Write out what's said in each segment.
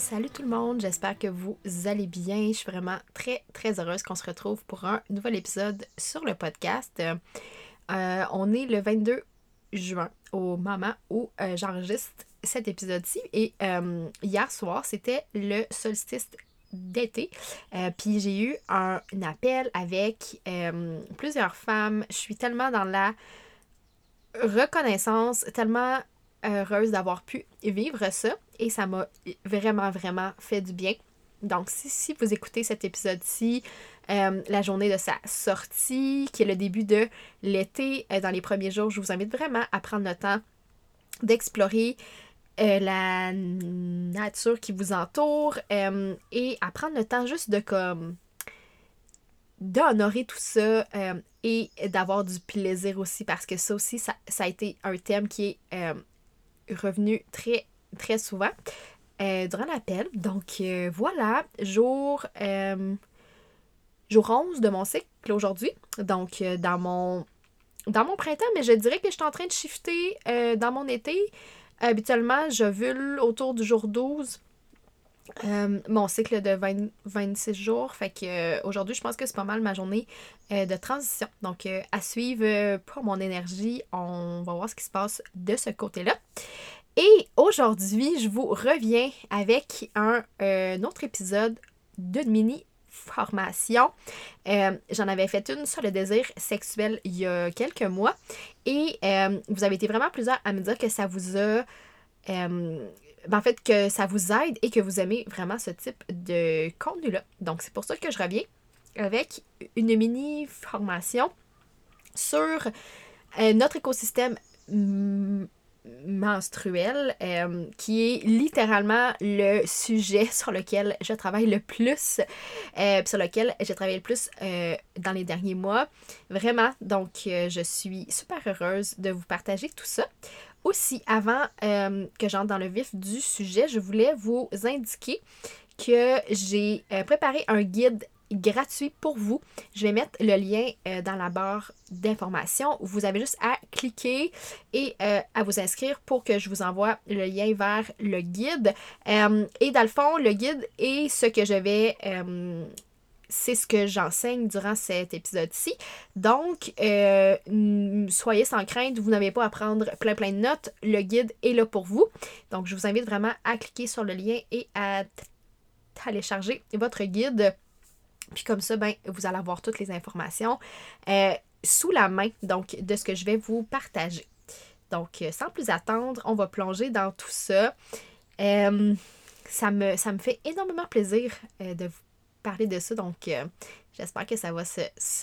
Salut tout le monde, j'espère que vous allez bien. Je suis vraiment très très heureuse qu'on se retrouve pour un nouvel épisode sur le podcast. Euh, on est le 22 juin au moment où euh, j'enregistre cet épisode-ci et euh, hier soir c'était le solstice d'été. Puis j'ai eu un, appel avec plusieurs femmes. Je suis tellement dans la reconnaissance, tellement heureuse d'avoir pu vivre ça et ça m'a vraiment, vraiment fait du bien. Donc, si, si vous écoutez cet épisode-ci, euh, la journée de sa sortie, qui est le début de l'été, dans les premiers jours, je vous invite vraiment à prendre le temps d'explorer euh, la nature qui vous entoure euh, et à prendre le temps juste de comme d'honorer tout ça euh, et d'avoir du plaisir aussi parce que ça aussi ça, ça a été un thème qui est revenu très très souvent durant l'appel. Donc voilà jour jour 11 de mon cycle aujourd'hui. Donc dans mon printemps mais je dirais que je suis en train de shifter dans mon été. Habituellement, je vule autour du jour 12. Euh, mon cycle de 26 jours. Fait que euh, aujourd'hui, je pense que c'est pas mal ma journée euh, de transition. Donc, à suivre pour mon énergie, on va voir ce qui se passe de ce côté-là. Et aujourd'hui, je vous reviens avec un, autre épisode de mini formation. Euh, j'en avais fait une sur le désir sexuel il y a quelques mois et euh, vous avez été vraiment plusieurs à me dire que ça vous a... Euh, ben, en fait, que ça vous aide et que vous aimez vraiment ce type de contenu-là. Donc, c'est pour ça que je reviens avec une mini formation sur notre écosystème menstruelle, euh, qui est littéralement le sujet sur lequel je travaille le plus, euh, sur lequel j'ai travaillé le plus euh, dans les derniers mois. Vraiment, donc je suis super heureuse de vous partager tout ça. Aussi, avant que j'entre dans le vif du sujet, je voulais vous indiquer que j'ai préparé un guide gratuit pour vous. Je vais mettre le lien euh, dans la barre d'information. Vous avez juste à cliquer et euh, à vous inscrire pour que je vous envoie le lien vers le guide. Euh, et dans le fond, le guide est ce que je vais c'est ce que j'enseigne durant cet épisode-ci. Donc, soyez sans crainte, vous n'avez pas à prendre plein plein de notes. Le guide est là pour vous. Donc, je vous invite vraiment à cliquer sur le lien et à télécharger votre guide puis comme ça, ben, vous allez avoir toutes les informations euh, sous la main, donc, de ce que je vais vous partager. Donc, euh, sans plus attendre, on va plonger dans tout ça. Euh, ça, me, ça me fait énormément plaisir de vous parler de ça, donc j'espère que ça va se,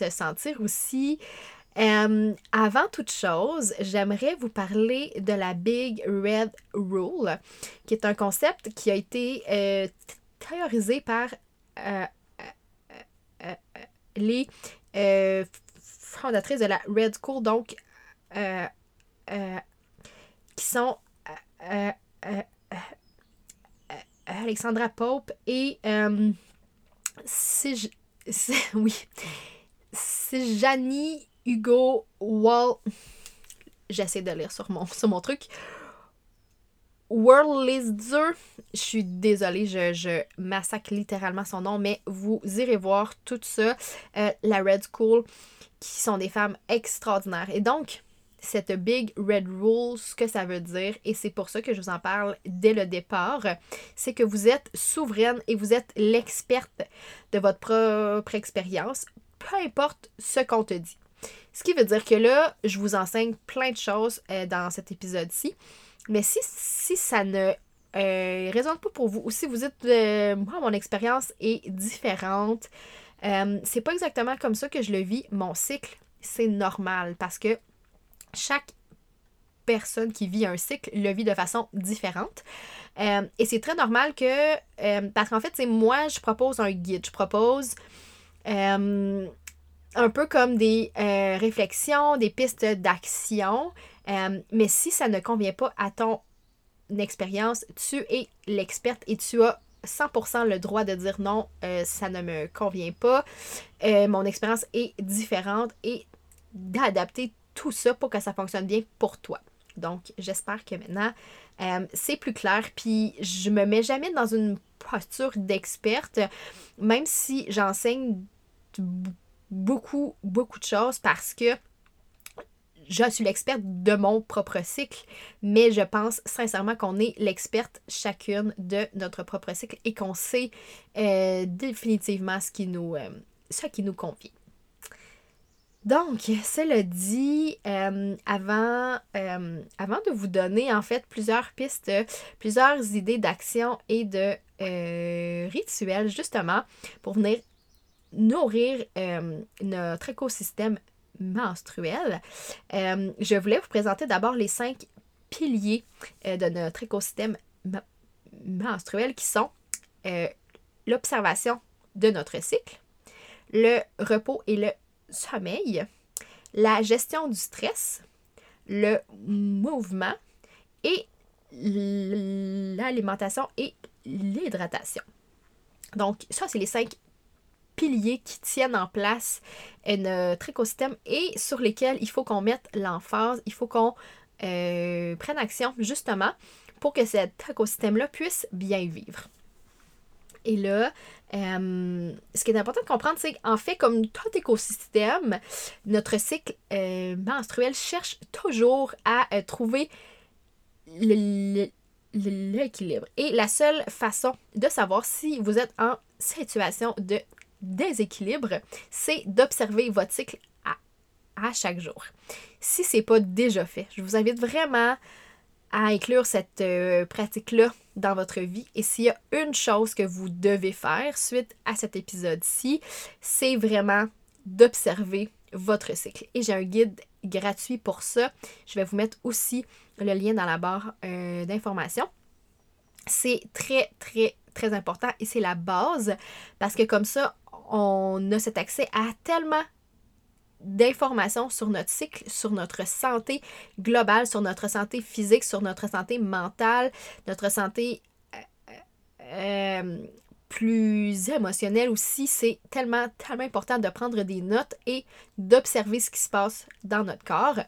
sentir aussi. avant toute chose, j'aimerais vous parler de la Big Red Rule, qui est un concept qui a été théorisé par euh, euh, les euh, fondatrices de la Red School, donc, qui sont Alexandra Pope et si oui, c'est Janie Hugo Wall. J'essaie de lire sur mon, sur mon truc. Worldlizer, je suis désolée, je, massacre littéralement son nom, mais vous irez voir tout ça. Euh, la Red School, qui sont des femmes extraordinaires. Et donc, cette big red rule, ce que ça veut dire, et c'est pour ça que je vous en parle dès le départ, c'est que vous êtes souveraine et vous êtes l'experte de votre propre expérience, peu importe ce qu'on te dit. Ce qui veut dire que là, je vous enseigne plein de choses euh, dans cet épisode-ci. Mais si, ça ne euh, résonne pas pour vous, ou si vous êtes, euh, moi, mon expérience est différente, c'est pas exactement comme ça que je le vis. Mon cycle, c'est normal parce que chaque personne qui vit un cycle le vit de façon différente. et c'est très normal que, parce qu'en fait, c'est moi, je propose un guide, je propose un peu comme des euh, réflexions, des pistes d'action. Euh, mais si ça ne convient pas à ton expérience, tu es l'experte et tu as 100% le droit de dire non, euh, ça ne me convient pas, mon expérience est différente et d'adapter tout ça pour que ça fonctionne bien pour toi. Donc, j'espère que maintenant, c'est plus clair. Puis, je me mets jamais dans une posture d'experte, même si j'enseigne beaucoup, beaucoup de choses parce que je suis l'experte de mon propre cycle, mais je pense sincèrement qu'on est l'experte chacune de notre propre cycle et qu'on sait euh, définitivement ce qui nous, euh, ce qui nous convient. Donc, cela dit, euh, avant, avant de vous donner en fait plusieurs pistes, plusieurs idées d'action et de rituels justement pour venir nourrir euh, notre écosystème menstruel, euh, je voulais vous présenter d'abord les cinq piliers euh, de notre écosystème menstruel qui sont l'observation de notre cycle, le repos et le sommeil, la gestion du stress, le mouvement et l'alimentation et l'hydratation. Donc, ça, c'est les cinq piliers qui tiennent en place notre écosystème et sur lesquels il faut qu'on mette l'emphase, il faut qu'on euh, prenne action justement pour que cet écosystème-là puisse bien vivre. Et là, euh, ce qui est important de comprendre, c'est qu'en fait, comme tout écosystème, notre cycle euh, menstruel cherche toujours à trouver l'équilibre. Et la seule façon de savoir si vous êtes en situation de déséquilibre, c'est d'observer votre cycle à, chaque jour. Si ce n'est pas déjà fait, je vous invite vraiment à inclure cette euh, pratique-là dans votre vie. Et s'il y a une chose que vous devez faire suite à cet épisode-ci, c'est vraiment d'observer votre cycle. Et j'ai un guide gratuit pour ça. Je vais vous mettre aussi le lien dans la barre euh, d'informations. C'est très, très, très important et c'est la base parce que comme ça, on a cet accès à tellement d'informations sur notre cycle, sur notre santé globale, sur notre santé physique, sur notre santé mentale, notre santé euh, euh, plus émotionnelle aussi. C'est tellement, tellement important de prendre des notes et d'observer ce qui se passe dans notre corps.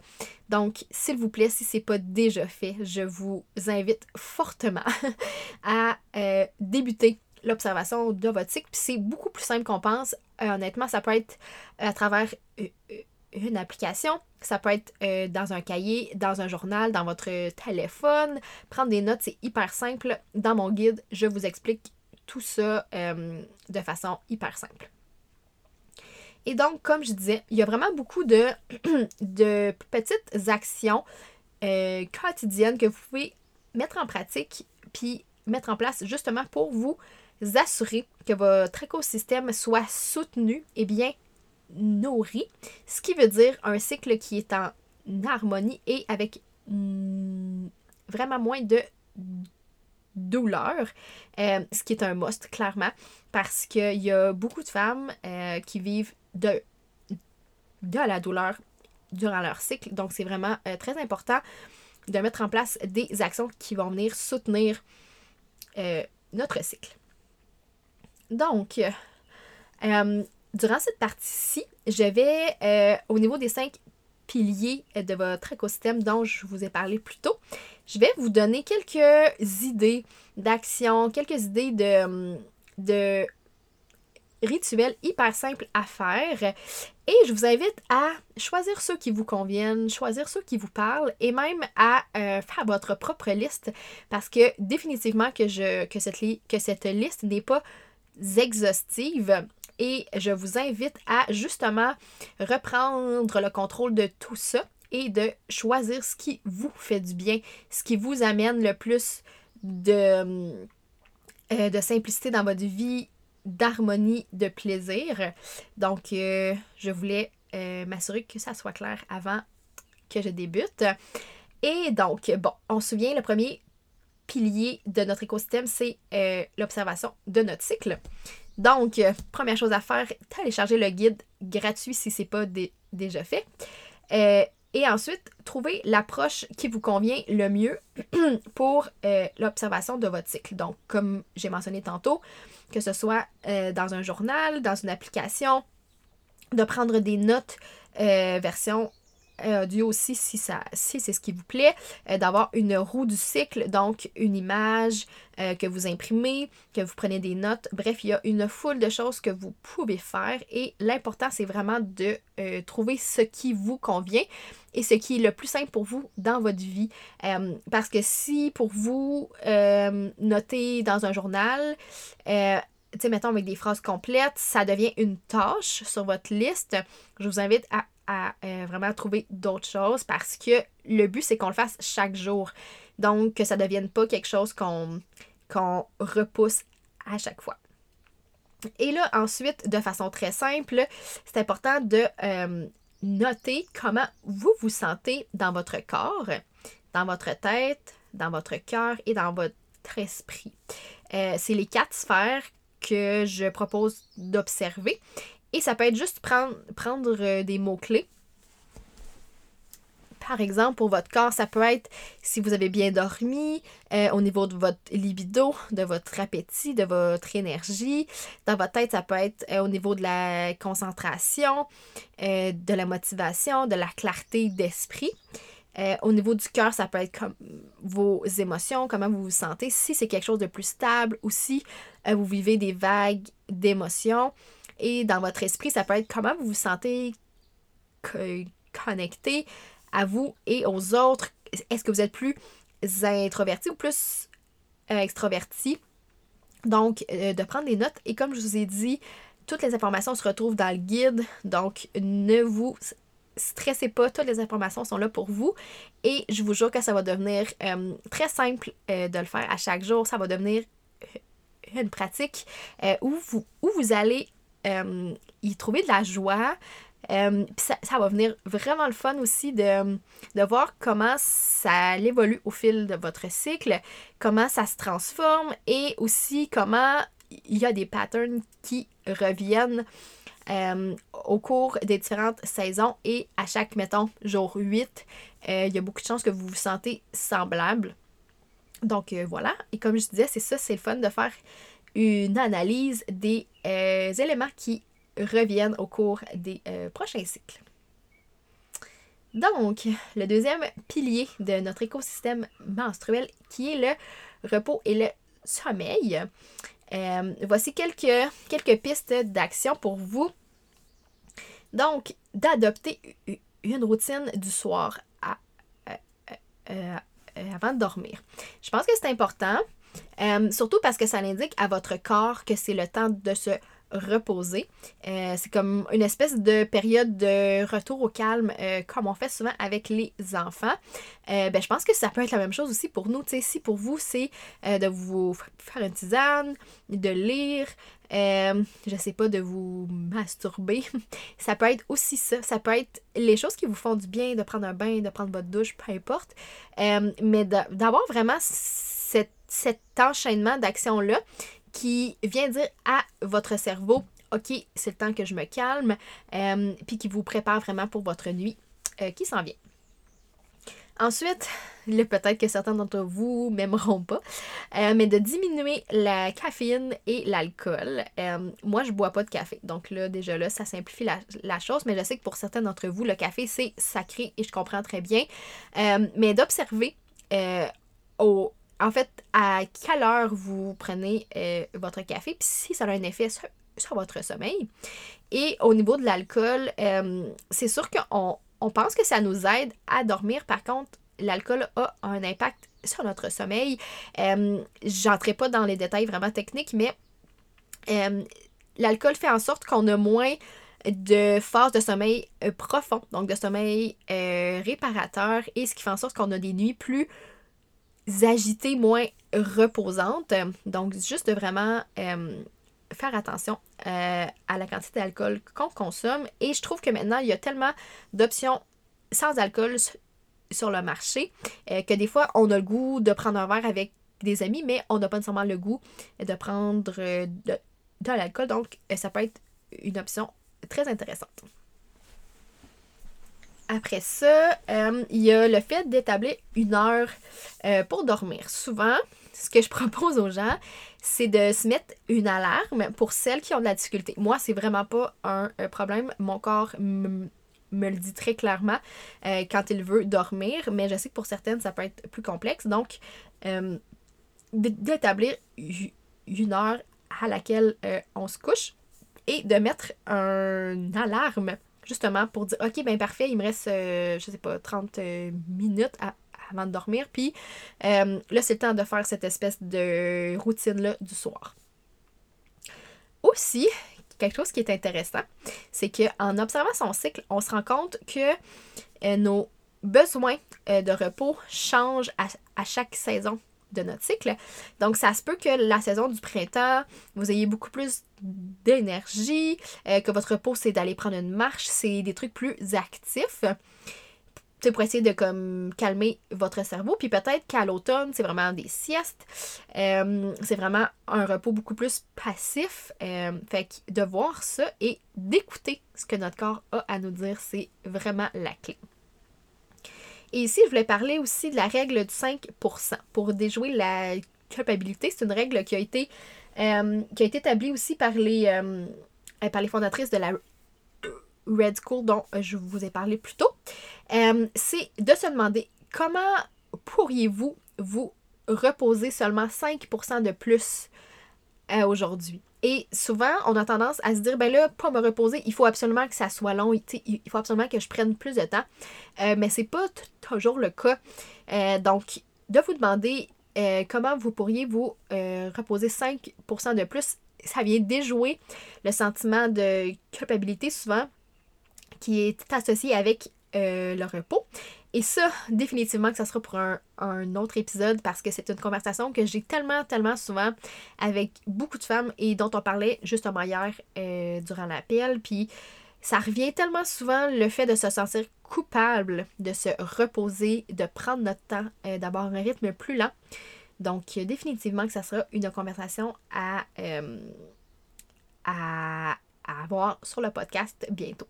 Donc, s'il vous plaît, si ce n'est pas déjà fait, je vous invite fortement à euh, débuter l'observation de votre cycle. Puis c'est beaucoup plus simple qu'on pense. Euh, honnêtement, ça peut être à travers euh, euh, une application, ça peut être dans un cahier, dans un journal, dans votre téléphone. Prendre des notes, c'est hyper simple. Dans mon guide, je vous explique tout ça de façon hyper simple. Et donc, comme je disais, il y a vraiment beaucoup de petites actions quotidiennes que vous pouvez mettre en pratique puis mettre en place justement pour vous assurer que votre écosystème soit soutenu et bien nourri, ce qui veut dire un cycle qui est en harmonie et avec mm, vraiment moins de douleur, euh, ce qui est un must, clairement, parce qu'il y a beaucoup de femmes euh, qui vivent de, de la douleur durant leur cycle. Donc, c'est vraiment euh, très important de mettre en place des actions qui vont venir soutenir notre cycle. Donc, euh, durant cette partie-ci, je vais, euh, au niveau des cinq piliers de votre écosystème dont je vous ai parlé plus tôt, je vais vous donner quelques idées d'action, quelques idées de, de rituels hyper simples à faire. Et je vous invite à choisir ceux qui vous conviennent, choisir ceux qui vous parlent et même à euh, faire votre propre liste parce que définitivement que, je, que, cette, que cette liste n'est pas exhaustive et je vous invite à justement reprendre le contrôle de tout ça et de choisir ce qui vous fait du bien, ce qui vous amène le plus de, euh, simplicité dans votre vie, d'harmonie, de plaisir. Donc, euh, je voulais euh, m'assurer que ça soit clair avant que je débute. Et donc, bon, on se souvient, le premier pilier de notre écosystème, c'est l'observation de notre cycle. Donc, première chose à faire, télécharger le guide gratuit si ce n'est pas déjà fait. Et ensuite, trouver l'approche qui vous convient le mieux pour euh, l'observation de votre cycle. Donc, comme j'ai mentionné tantôt, que ce soit euh, dans un journal, dans une application, de prendre des notes euh, aussi si, ça, si c'est ce qui vous plaît, euh, d'avoir une roue du cycle, donc une image euh, que vous imprimez, que vous prenez des notes. Bref, il y a une foule de choses que vous pouvez faire et l'important, c'est vraiment de euh, trouver ce qui vous convient et ce qui est le plus simple pour vous dans votre vie. parce que si pour vous, noter dans un journal, tu sais, mettons avec des phrases complètes, ça devient une tâche sur votre liste, je vous invite à euh, vraiment trouver d'autres choses parce que le but, c'est qu'on le fasse chaque jour. Donc, que ça ne devienne pas quelque chose qu'on repousse à chaque fois. Et là, ensuite, de façon très simple, c'est important de euh, noter comment vous vous sentez dans votre corps, dans votre tête, dans votre cœur et dans votre esprit. Euh, c'est les quatre sphères que je propose d'observer. Et ça peut être juste prendre, euh, des mots-clés. Par exemple, pour votre corps, ça peut être si vous avez bien dormi, euh, au niveau de votre libido, de votre appétit, de votre énergie. Dans votre tête, ça peut être euh, au niveau de la concentration, de la motivation, de la clarté d'esprit. au niveau du cœur, ça peut être comme vos émotions, comment vous vous sentez, si c'est quelque chose de plus stable ou si vous vivez des vagues d'émotions. Et dans votre esprit, ça peut être comment vous vous sentez connecté à vous et aux autres. Est-ce que vous êtes plus introverti ou plus euh, extroverti? Donc, euh, de prendre des notes. Et comme je vous ai dit, toutes les informations se retrouvent dans le guide. Donc, ne vous stressez pas, toutes les informations sont là pour vous. Et je vous jure que ça va devenir euh, très simple de le faire à chaque jour. Ça va devenir une pratique où, vous, où vous allez euh, y trouver de la joie. Euh, ça, va venir vraiment le fun aussi de, de voir comment ça évolue au fil de votre cycle, comment ça se transforme et aussi comment il y a des patterns qui reviennent euh, au cours des différentes saisons et à chaque, mettons, jour 8, il y a beaucoup de chances que vous vous sentez semblable. Donc voilà, et comme je disais, c'est ça, c'est le fun de faire une analyse des euh, éléments qui reviennent au cours des euh, prochains cycles. Donc, le deuxième pilier de notre écosystème menstruel qui est le repos et le sommeil. Euh, voici quelques, quelques pistes d'action pour vous. Donc, d'adopter une routine du soir avant de dormir. Je pense que c'est important. Euh, surtout parce que ça l'indique à votre corps que c'est le temps de se reposer. Euh, c'est comme une espèce de période de retour au calme, euh, comme on fait souvent avec les enfants. ben, je pense que ça peut être la même chose aussi pour nous. sais si pour vous, c'est de vous faire une tisane, de lire, je sais pas, de vous masturber, ça peut être aussi ça. Ça peut être les choses qui vous font du bien, de prendre un bain, de prendre votre douche, peu importe. mais d'avoir vraiment cet enchaînement d'actions-là qui vient dire à votre cerveau, OK, c'est le temps que je me calme, euh, puis qui vous prépare vraiment pour votre nuit euh, qui s'en vient. Ensuite, peut-être que certains d'entre vous m'aimeront pas, euh, mais de diminuer la caféine et l'alcool. moi, je bois pas de café. Donc là, déjà là, ça simplifie la, la chose, mais je sais que pour certains d'entre vous, le café, c'est sacré et je comprends très bien. mais d'observer au, en fait, à quelle heure vous prenez euh, votre café, puis si ça a un effet sur votre sommeil. Et au niveau de l'alcool, euh, c'est sûr qu'on on pense que ça nous aide à dormir. Par contre, l'alcool a un impact sur notre sommeil. Euh, J'entrerai pas dans les détails vraiment techniques, mais euh, l'alcool fait en sorte qu'on a moins de phases de sommeil profond, donc de sommeil réparateur, et ce qui fait en sorte qu'on a des nuits plus agitées, moins reposantes. Donc, juste de vraiment faire attention à la quantité d'alcool qu'on consomme. Et je trouve que maintenant, il y a tellement d'options sans alcool sur le marché que des fois, on a le goût de prendre un verre avec des amis, mais on n'a pas nécessairement le goût de prendre de, de l'alcool. Donc, ça peut être une option très intéressante. Après ça, euh, il y a le fait d'établir une heure euh, pour dormir. Souvent, ce que je propose aux gens, c'est de se mettre une alarme pour celles qui ont de la difficulté. Moi, c'est vraiment pas un, problème. Mon corps me le dit très clairement euh, quand il veut dormir, mais je sais que pour certaines, ça peut être plus complexe. Donc, d'établir une heure à laquelle on se couche et de mettre un alarme justement pour dire OK, ben parfait, il me reste, euh, je sais pas, 30 euh, minutes avant de dormir. Puis euh, là, c'est le temps de faire cette espèce de routine-là du soir. Aussi, quelque chose qui est intéressant, c'est qu'en observant son cycle, on se rend compte que nos besoins de repos changent à chaque saison de notre cycle. Donc, ça se peut que la saison du printemps, vous ayez beaucoup plus d'énergie, euh, que votre repos, c'est d'aller prendre une marche, c'est des trucs plus actifs. C'est pour essayer de comme calmer votre cerveau. Puis peut-être qu'à l'automne, c'est vraiment des siestes. Euh, c'est vraiment un repos beaucoup plus passif. Euh, fait que de voir ça et d'écouter ce que notre corps a à nous dire, c'est vraiment la clé. Et ici, je voulais parler aussi de la règle du 5% pour déjouer la culpabilité. C'est une règle qui a été, euh, qui a été établie aussi par les, euh, par les fondatrices de la Red School dont je vous ai parlé plus tôt. Euh, c'est de se demander comment pourriez-vous vous reposer seulement 5% de plus aujourd'hui? Et souvent, on a tendance à se dire, ben là, pas me reposer, il faut absolument que ça soit long, il faut absolument que je prenne plus de temps. Euh, mais c'est pas toujours le cas. Euh, donc, de vous demander euh, comment vous pourriez vous reposer 5% de plus, ça vient déjouer le sentiment de culpabilité souvent qui est associé avec le repos. Et ça, définitivement que ça sera pour un, autre épisode parce que c'est une conversation que j'ai tellement, tellement souvent avec beaucoup de femmes et dont on parlait justement hier euh, durant l'appel. Puis ça revient tellement souvent le fait de se sentir coupable, de se reposer, de prendre notre temps, euh, d'avoir un rythme plus lent. Donc, définitivement que ça sera une conversation à, euh, à avoir sur le podcast bientôt.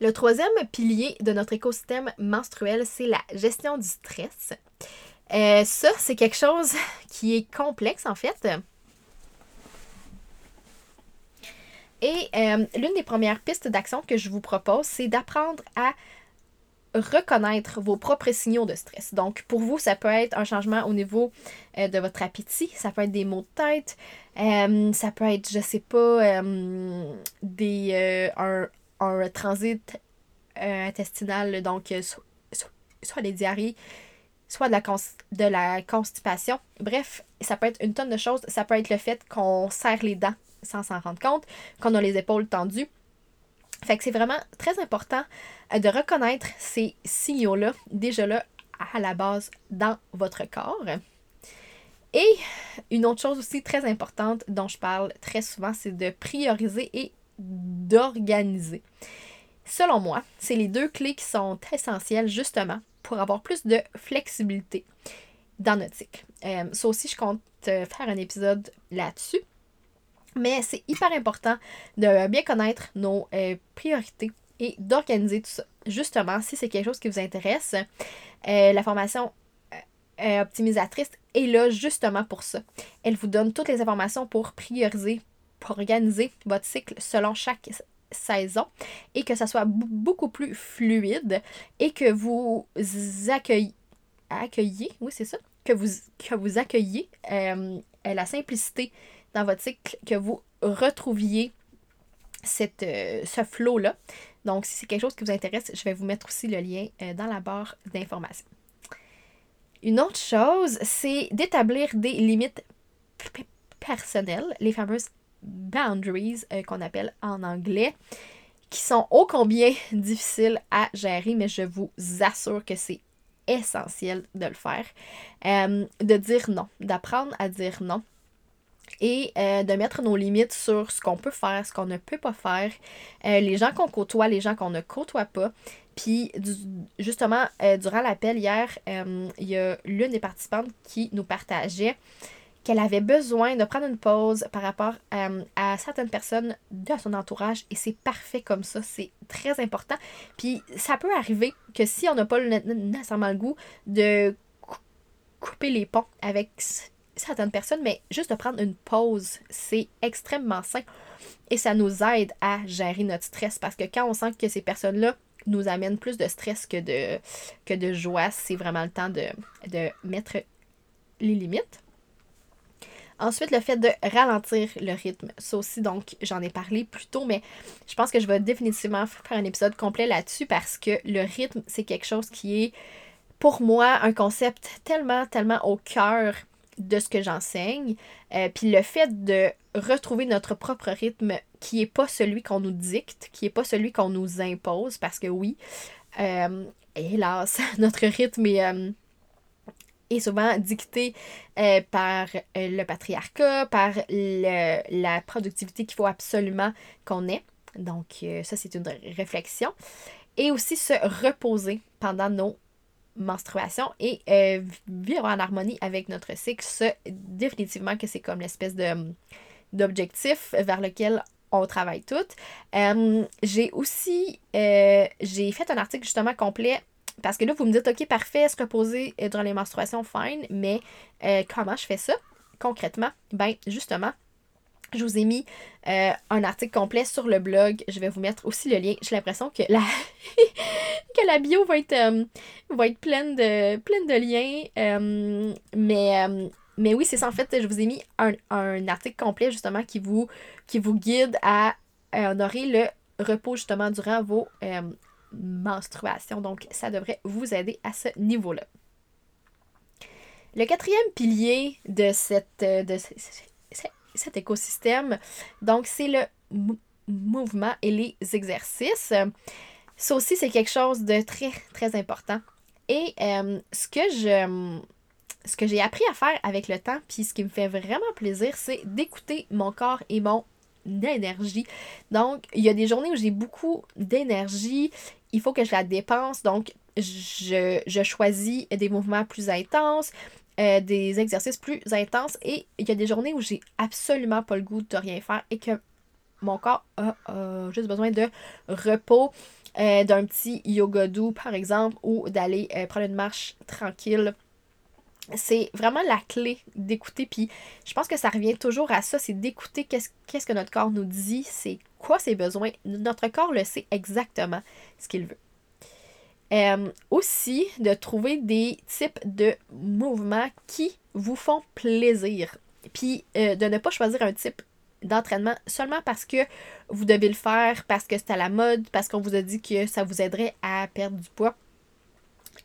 Le troisième pilier de notre écosystème menstruel, c'est la gestion du stress. Euh, ça, c'est quelque chose qui est complexe en fait. Et euh, l'une des premières pistes d'action que je vous propose, c'est d'apprendre à reconnaître vos propres signaux de stress. Donc, pour vous, ça peut être un changement au niveau euh, de votre appétit, ça peut être des maux de tête, ça peut être, je sais pas, des, un, un transit euh, intestinal, donc euh, soit, des diarrhées, soit de la, de la constipation. Bref, ça peut être une tonne de choses. Ça peut être le fait qu'on serre les dents sans s'en rendre compte, qu'on a les épaules tendues. Fait que c'est vraiment très important euh, de reconnaître ces signaux-là, déjà là, à la base, dans votre corps. Et une autre chose aussi très importante dont je parle très souvent, c'est de prioriser et d'organiser. Selon moi, c'est les deux clés qui sont essentielles justement pour avoir plus de flexibilité dans notre cycle. Euh, ça aussi, je compte euh, faire un épisode là-dessus. Mais c'est hyper important de bien connaître nos euh, priorités et d'organiser tout ça. Justement, si c'est quelque chose qui vous intéresse, la formation optimisatrice est là justement pour ça. Elle vous donne toutes les informations pour prioriser, pour organiser votre cycle selon chaque saison et que ça soit beaucoup plus fluide et que vous accueillez, accueillez oui c'est ça, que vous, que vous accueillez euh, la simplicité dans votre cycle, que vous retrouviez cette, euh, ce flow-là. Donc, si c'est quelque chose qui vous intéresse, je vais vous mettre aussi le lien euh, dans la barre d'informations. Une autre chose, c'est d'établir des limites personnelles, les fameuses boundaries euh, qu'on appelle en anglais, qui sont ô combien difficiles à gérer, mais je vous assure que c'est essentiel de le faire. de dire non, d'apprendre à dire non et euh, de mettre nos limites sur ce qu'on peut faire, ce qu'on ne peut pas faire, euh, les gens qu'on côtoie, les gens qu'on ne côtoie pas. Puis, justement, euh, durant l'appel hier, il y a l'une des participantes qui nous partageait qu'elle avait besoin de prendre une pause par rapport à certaines personnes de son entourage et c'est parfait comme ça, c'est très important. Puis ça peut arriver que si on n'a pas nécessairement le goût de couper les ponts avec certaines personnes, mais juste de prendre une pause, c'est extrêmement sain et ça nous aide à gérer notre stress parce que quand on sent que ces personnes-là nous amènent plus de stress que de, que de joie, c'est vraiment le temps de mettre les limites. Ensuite, le fait de ralentir le rythme. Ça aussi, donc, j'en ai parlé plus tôt, mais je pense que je vais définitivement faire un épisode complet là-dessus parce que le rythme, c'est quelque chose qui est, pour moi, un concept tellement, tellement au cœur de ce que j'enseigne. Euh, puis le fait de retrouver notre propre rythme qui n'est pas celui qu'on nous dicte, qui n'est pas celui qu'on nous impose, parce que oui, euh, hélas, notre rythme est, euh, souvent dicté par le patriarcat, par la productivité qu'il faut absolument qu'on ait. Donc ça, c'est une réflexion. Et aussi se reposer pendant nos menstruation et euh, vivre en harmonie avec notre cycle, définitivement que c'est comme l'espèce d'objectif vers lequel on travaille toutes. Euh, j'ai aussi euh, j'ai fait un article justement complet parce que là, vous me dites, OK, parfait, se reposer durant les menstruations, fine, mais comment je fais ça? Concrètement? Ben, justement, je vous ai mis euh, un article complet sur le blog. Je vais vous mettre aussi le lien. J'ai l'impression que la, que la bio va être, euh, pleine, de, pleine de liens. Euh, mais, mais oui, c'est ça. En fait, je vous ai mis un, article complet justement qui vous, qui vous guide à honorer le repos justement durant vos menstruations. Donc, ça devrait vous aider à ce niveau-là. Le quatrième pilier de cette, de cet écosystème. Donc, c'est le mouvement et les exercices. Ça aussi, c'est quelque chose de très, très important. Et euh, ce que je ce que j'ai appris à faire avec le temps, puis ce qui me fait vraiment plaisir, c'est d'écouter mon corps et mon énergie. Donc, il y a des journées où j'ai beaucoup d'énergie, il faut que je la dépense, donc je, je, choisis des mouvements plus intenses, euh, des exercices plus intenses et il y a des journées où j'ai absolument pas le goût de rien faire et que mon corps a, juste besoin de repos, euh, d'un petit yoga doux par exemple ou d'aller euh, prendre une marche tranquille. C'est vraiment la clé d'écouter. Puis je pense que ça revient toujours à ça, c'est d'écouter qu'est-ce, que notre corps nous dit, c'est quoi ses besoins. Notre corps le sait exactement ce qu'il veut. Euh, aussi, de trouver des types de mouvements qui vous font plaisir. Puis euh, de ne pas choisir un type d'entraînement seulement parce que vous devez le faire, parce que c'est à la mode, parce qu'on vous a dit que ça vous aiderait à perdre du poids.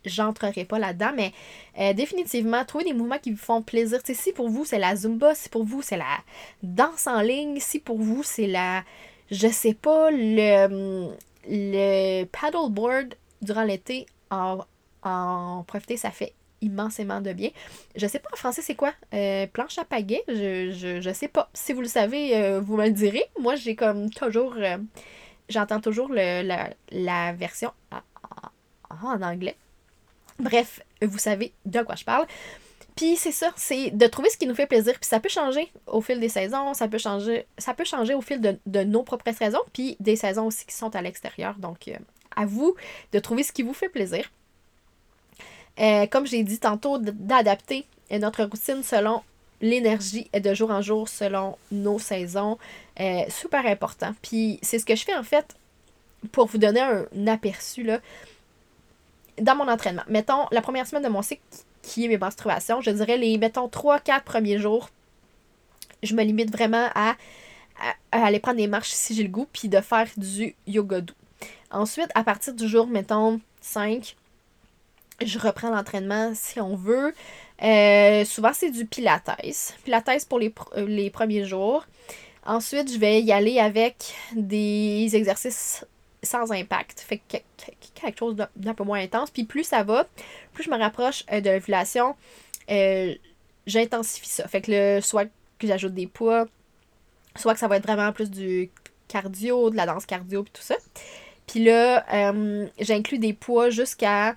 J'entrerai pas là-dedans, mais euh, définitivement, trouver des mouvements qui vous font plaisir. si pour vous c'est la Zumba, si pour vous c'est la danse en ligne, si pour vous c'est la, je sais pas, le, le paddleboard, durant l'été, en, en profiter, ça fait immensément de bien. Je sais pas en français c'est quoi? Euh, planche à pagaie, je, je, sais pas. Si vous le savez, euh, vous me le direz. Moi j'ai comme toujours j'entends toujours le, la, version en, anglais. Bref, vous savez de quoi je parle. Puis c'est ça, c'est de trouver ce qui nous fait plaisir. Puis ça peut changer au fil des saisons, ça peut changer, au fil de, de nos propres saisons, puis des saisons aussi qui sont à l'extérieur. Donc à vous de trouver ce qui vous fait plaisir. Euh, comme j'ai dit tantôt, d'adapter notre routine selon l'énergie de jour en jour, selon nos saisons. Euh, super important. Puis c'est ce que je fais en fait pour vous donner un, aperçu là, dans mon entraînement. Mettons, la première semaine de mon cycle qui est mes menstruations, je dirais les, mettons, 3-4 premiers jours, je me limite vraiment à aller prendre des marches si j'ai le goût, puis de faire du yoga doux. Ensuite, à partir du jour, mettons, 5, je reprends l'entraînement si on veut. Euh, souvent, c'est du pilates. Pilates pour les, euh, les premiers jours. Ensuite, je vais y aller avec des exercices sans impact. Fait que quelque chose d'un peu moins intense. Puis plus ça va, plus je me rapproche euh, de l'ovulation, j'intensifie ça. Fait que le, soit que j'ajoute des poids, soit que ça va être vraiment plus du cardio, de la danse cardio, puis tout ça. Puis là, j'inclus des poids jusqu'à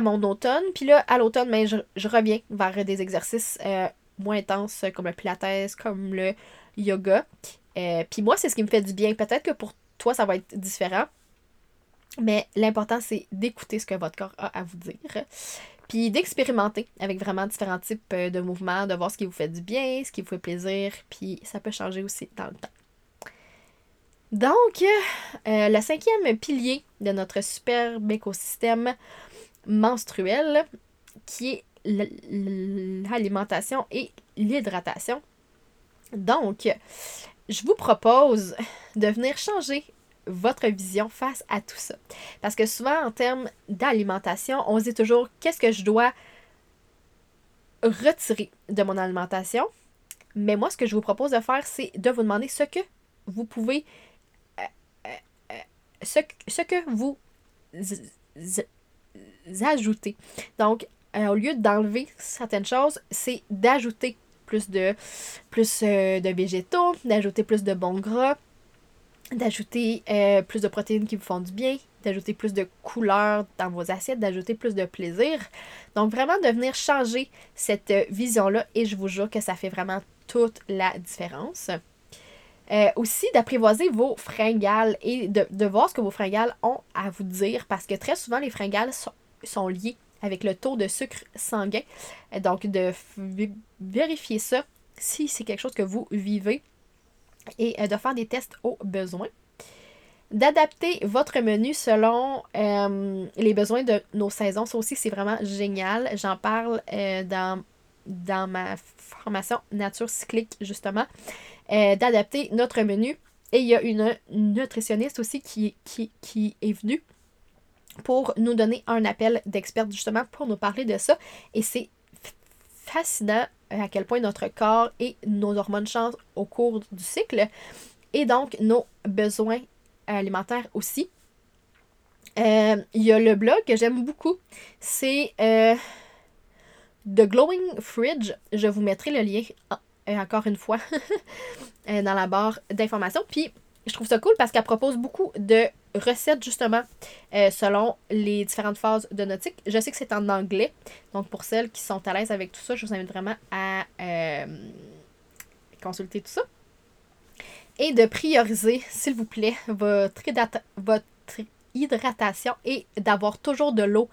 mon automne. Puis là, à l'automne, ben, je, reviens vers des exercices euh, moins intenses comme le pilates, comme le yoga. Euh, puis moi, c'est ce qui me fait du bien. Peut-être que pour toi, ça va être différent. Mais l'important, c'est d'écouter ce que votre corps a à vous dire. Puis d'expérimenter avec vraiment différents types euh, de mouvements, de voir ce qui vous fait du bien, ce qui vous fait plaisir. Puis ça peut changer aussi dans le temps. Donc, le cinquième pilier de notre superbe écosystème menstruelle, qui est l'alimentation et l'hydratation. Donc, je vous propose de venir changer votre vision face à tout ça. Parce que souvent, en termes d'alimentation, on se dit toujours qu'est-ce que je dois retirer de mon alimentation? Mais moi, ce que je vous propose de faire, c'est de vous demander ce que vous pouvez. Euh, euh, ce, que vous ajouter. Donc, euh, au lieu d'enlever certaines choses, c'est d'ajouter plus euh, de végétaux, d'ajouter plus de bons gras, d'ajouter euh, plus de protéines qui vous font du bien, d'ajouter plus de couleurs dans vos assiettes, d'ajouter plus de plaisir. Donc vraiment de venir changer cette vision-là et je vous jure que ça fait vraiment toute la différence. aussi d'apprivoiser vos fringales et de, de, voir ce que vos fringales ont à vous dire parce que très souvent les fringales sont liés avec le taux de sucre sanguin. Donc, de vérifier ça si c'est quelque chose que vous vivez et euh, de faire des tests au besoin. D'adapter votre menu selon euh, les besoins de nos saisons. Ça aussi, c'est vraiment génial. J'en parle euh, dans, dans ma formation Nature cyclique, justement. D'adapter notre menu. Et il y a une nutritionniste aussi qui, qui, qui est venue pour nous donner un appel d'expert justement pour nous parler de ça. Et c'est fascinant euh, à quel point notre corps et nos hormones changent au cours du cycle et donc nos besoins alimentaires aussi. Euh, il y a le blog que j'aime beaucoup, c'est euh, The Glowing Fridge. Je vous mettrai le lien encore une fois dans la barre d'informations. Puis je trouve ça cool parce qu'elle propose beaucoup de recettes justement euh, selon les différentes phases de nautique. Je sais que c'est en anglais, donc pour celles qui sont à l'aise avec tout ça, je vous invite vraiment à euh, consulter tout ça. Et de prioriser, s'il vous plaît, votre, votre hydratation et d'avoir toujours de l'eau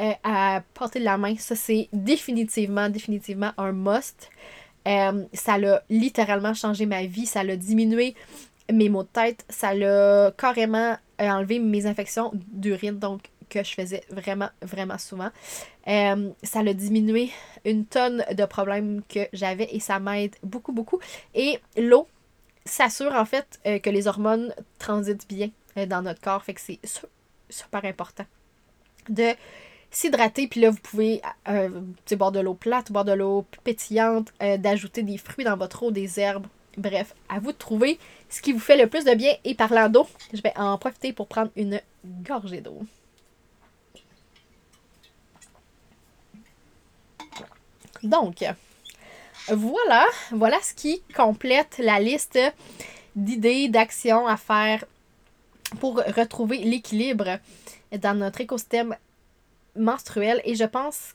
euh, à portée de la main. Ça, c'est définitivement, définitivement un must. ça a littéralement changé ma vie. Ça l'a diminué mes maux de tête, ça l'a carrément euh, enlevé mes infections d'urine, donc que je faisais vraiment, vraiment souvent. Euh, ça l'a diminué une tonne de problèmes que j'avais et ça m'aide beaucoup, beaucoup. Et l'eau s'assure en fait euh, que les hormones transitent bien dans notre corps, fait que c'est super important de s'hydrater. Puis là, vous pouvez boire de l'eau plate, boire de l'eau pétillante, d'ajouter des fruits dans votre eau, des herbes. Bref, à vous de trouver ce qui vous fait le plus de bien. Et parlant d'eau, je vais en profiter pour prendre une gorgée d'eau. Donc, voilà, voilà ce qui complète la liste d'idées, d'actions à faire pour retrouver l'équilibre dans notre écosystème menstruel. Et je pense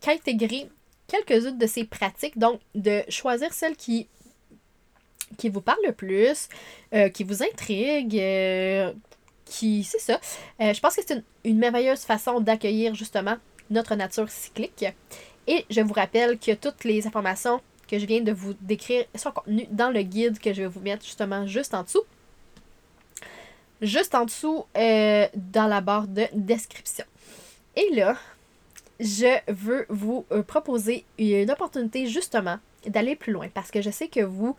qu'intégrer quelques-unes de ces pratiques, donc de choisir celles qui qui vous parle le plus, euh, qui vous intrigue, euh, qui. C'est ça. Euh, je pense que c'est une, merveilleuse façon d'accueillir justement notre nature cyclique. Et je vous rappelle que toutes les informations que je viens de vous décrire sont contenues dans le guide que je vais vous mettre justement juste en dessous. Juste en dessous dans la barre de description. Et là, je veux vous proposer une opportunité justement d'aller plus loin parce que je sais que vous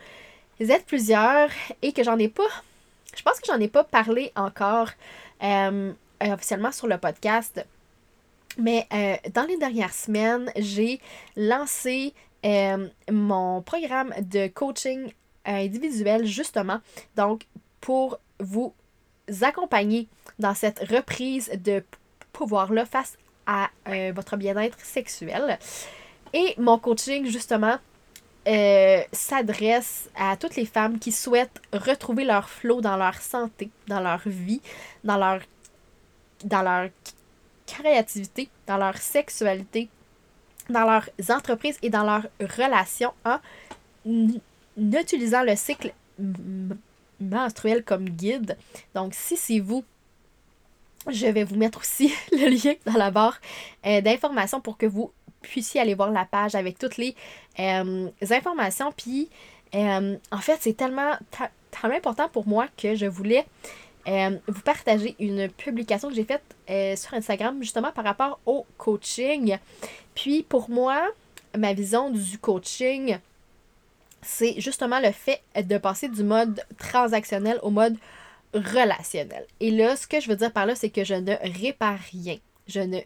êtes plusieurs et que j'en ai pas, je pense que j'en ai pas parlé encore euh, officiellement sur le podcast. Mais euh, dans les dernières semaines, j'ai lancé euh, mon programme de coaching individuel justement. Donc, pour vous accompagner dans cette reprise de pouvoir-là face à votre bien-être sexuel. Et mon coaching, justement, euh, s'adresse à toutes les femmes qui souhaitent retrouver leur flot dans leur santé, dans leur vie, dans leur, dans leur créativité, dans leur sexualité, dans leurs entreprises et dans leurs relations en utilisant le cycle menstruel comme guide. Donc, si c'est vous, je vais vous mettre aussi le lien dans la barre euh, d'informations pour que vous puissiez aller voir la page avec toutes les euh, informations. Puis, euh, en fait, c'est tellement, tellement important pour moi que je voulais euh, vous partager une publication que j'ai faite sur Instagram justement par rapport au coaching. Puis, pour moi, ma vision du coaching, c'est justement le fait de passer du mode transactionnel au mode relationnel. Et là, ce que je veux dire par là, c'est que je ne répare rien. Je ne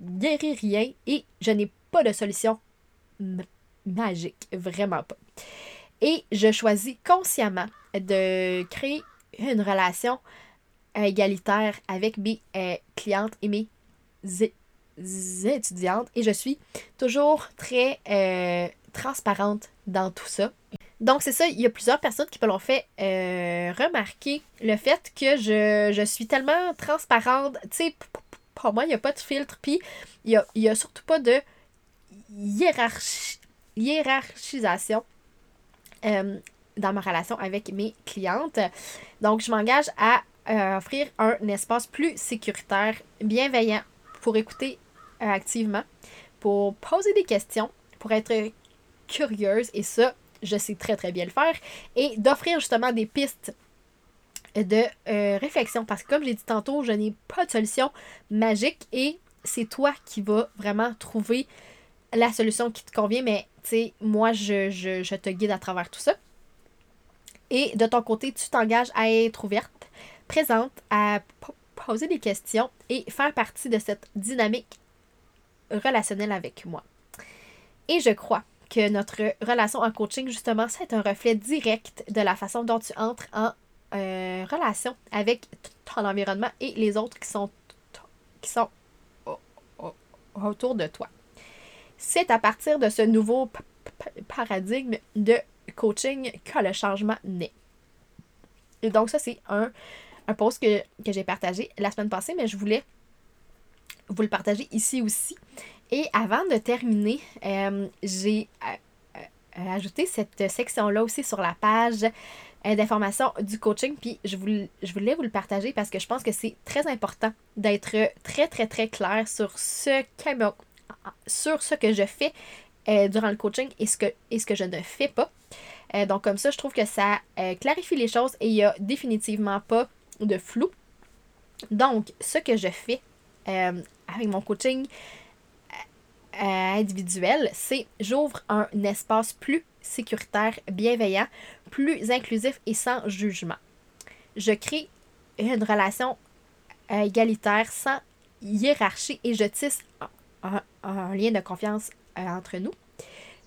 guéris rien et je n'ai pas de solution magique, vraiment pas. Et je choisis consciemment de créer une relation égalitaire avec mes euh, clientes et mes étudiantes et je suis toujours très euh, transparente dans tout ça. Donc, c'est ça, il y a plusieurs personnes qui me l'ont fait euh, remarquer le fait que je, je suis tellement transparente. Tu sais, moi, il n'y a pas de filtre. Puis, il n'y a, surtout pas de hiérarchisation euh, dans ma relation avec mes clientes. Donc, je m'engage à euh, offrir un espace plus sécuritaire, bienveillant, pour écouter euh, activement, pour poser des questions, pour être curieuse. Et ça, je sais très, très bien le faire. Et d'offrir justement des pistes de euh, réflexion. Parce que comme j'ai dit tantôt, je n'ai pas de solution magique et c'est toi qui vas vraiment trouver la solution qui te convient. Mais tu sais, moi, je, je, te guide à travers tout ça. Et de ton côté, tu t'engages à être ouverte, présente, à poser des questions et faire partie de cette dynamique relationnelle avec moi. Et je crois que notre relation en coaching, justement, c'est un reflet direct de la façon dont tu entres en euh, relation avec ton environnement et les autres qui sont, qui sont autour de toi. C'est à partir de ce nouveau paradigme de coaching que le changement naît. Et donc, ça, c'est un, un post que, j'ai partagé la semaine passée, mais je voulais vous le partager ici aussi. Et avant de terminer, euh, j'ai euh, ajouté cette section-là aussi sur la page euh, d'informations du coaching. Puis je voulais, je voulais vous le partager parce que je pense que c'est très important d'être très, très, très clair sur ce, sur ce que je fais euh, durant le coaching et ce que, et ce que je ne fais pas. Euh, donc comme ça, je trouve que ça clarifie les choses et il n'y a définitivement pas de flou. Donc, ce que je fais avec mon coaching individuel, c'est j'ouvre un espace plus sécuritaire, bienveillant, plus inclusif et sans jugement. Je crée une relation euh, égalitaire sans hiérarchie et je tisse un, lien de confiance euh, entre nous.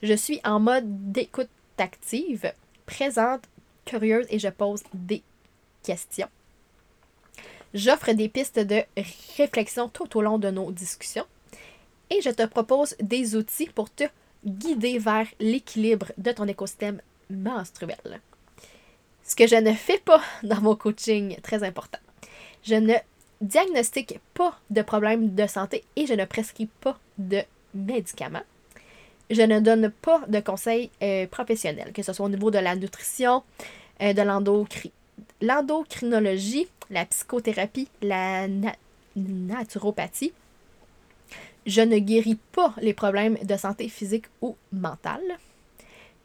Je suis en mode d'écoute active, présente, curieuse et je pose des questions. J'offre des pistes de réflexion tout au long de nos discussions et je te propose des outils pour te guider vers l'équilibre de ton écosystème menstruel. Ce que je ne fais pas dans mon coaching, très important. Je ne diagnostique pas de problèmes de santé et je ne prescris pas de médicaments. Je ne donne pas de conseils euh, professionnels, que ce soit au niveau de la nutrition, euh, de l'endocrinologie, la psychothérapie, la naturopathie je ne guéris pas les problèmes de santé physique ou mentale.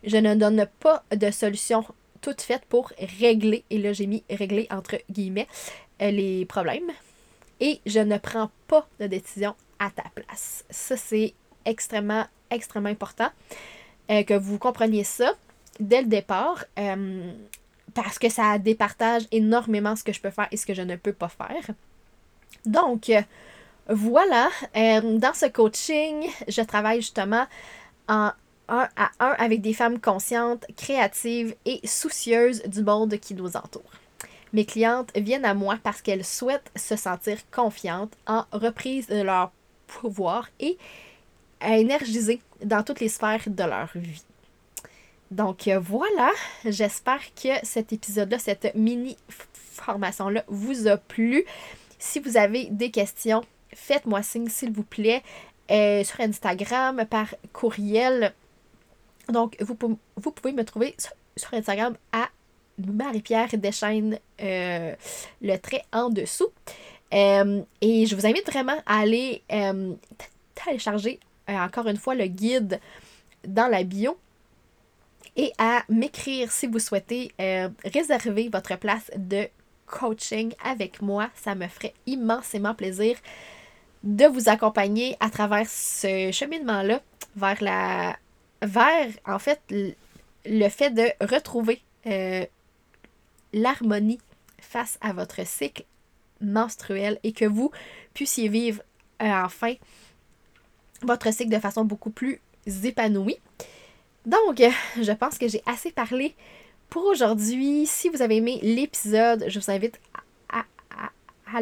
Je ne donne pas de solution toute faite pour régler, et là j'ai mis régler entre guillemets, euh, les problèmes. Et je ne prends pas de décision à ta place. Ça, c'est extrêmement, extrêmement important euh, que vous compreniez ça. dès le départ euh, parce que ça départage énormément ce que je peux faire et ce que je ne peux pas faire. Donc, voilà, euh, dans ce coaching, je travaille justement en un à un avec des femmes conscientes, créatives et soucieuses du monde qui nous entoure. Mes clientes viennent à moi parce qu'elles souhaitent se sentir confiantes en reprise de leur pouvoir et à énergiser dans toutes les sphères de leur vie. Donc euh, voilà, j'espère que cet épisode-là, cette mini formation-là vous a plu. Si vous avez des questions, faites-moi signe s'il vous plaît euh, sur Instagram, par courriel. Donc vous, vous pouvez me trouver sur, Instagram à Marie-Pierre Deschaines, euh, le trait en dessous. et je vous invite vraiment à aller télécharger encore une fois le guide dans la bio et à m'écrire si vous souhaitez euh, réserver votre place de coaching avec moi. Ça me ferait immensément plaisir de vous accompagner à travers ce cheminement-là vers la vers en fait le fait de retrouver euh, l'harmonie face à votre cycle menstruel et que vous puissiez vivre euh, enfin votre cycle de façon beaucoup plus épanouie. Donc, je pense que j'ai assez parlé pour aujourd'hui. Si vous avez aimé l'épisode, je vous invite à,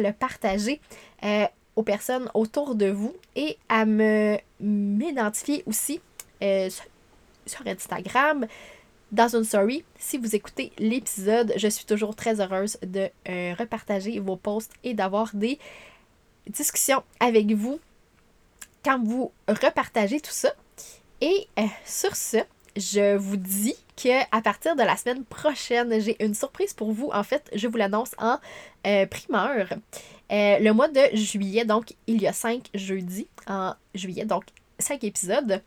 le partager euh, aux personnes autour de vous et à me m'identifier aussi euh, sur Instagram dans une story. Si vous écoutez l'épisode, je suis toujours très heureuse de euh, repartager vos posts et d'avoir des discussions avec vous quand vous repartagez tout ça. Et sur ce, je vous dis que à partir de la semaine prochaine, j'ai une surprise pour vous. En fait, je vous l'annonce en euh, primeur. Euh, le mois de juillet, donc il y a cinq jeudis en juillet, donc cinq épisodes.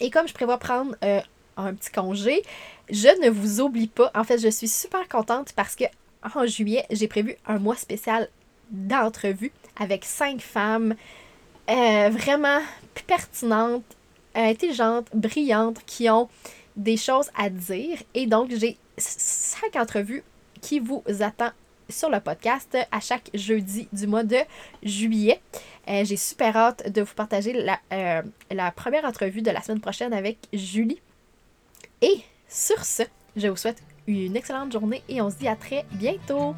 Et comme je prévois prendre euh, un petit congé, je ne vous oublie pas. En fait, je suis super contente parce que en juillet, j'ai prévu un mois spécial d'entrevue avec cinq femmes vraiment pertinentes intelligentes, brillantes, qui ont des choses à dire. Et donc, j'ai cinq entrevues qui vous attendent sur le podcast à chaque jeudi du mois de juillet. Euh, j'ai super hâte de vous partager la, euh, la première entrevue de la semaine prochaine avec Julie. Et sur ce, je vous souhaite une excellente journée et on se dit à très bientôt.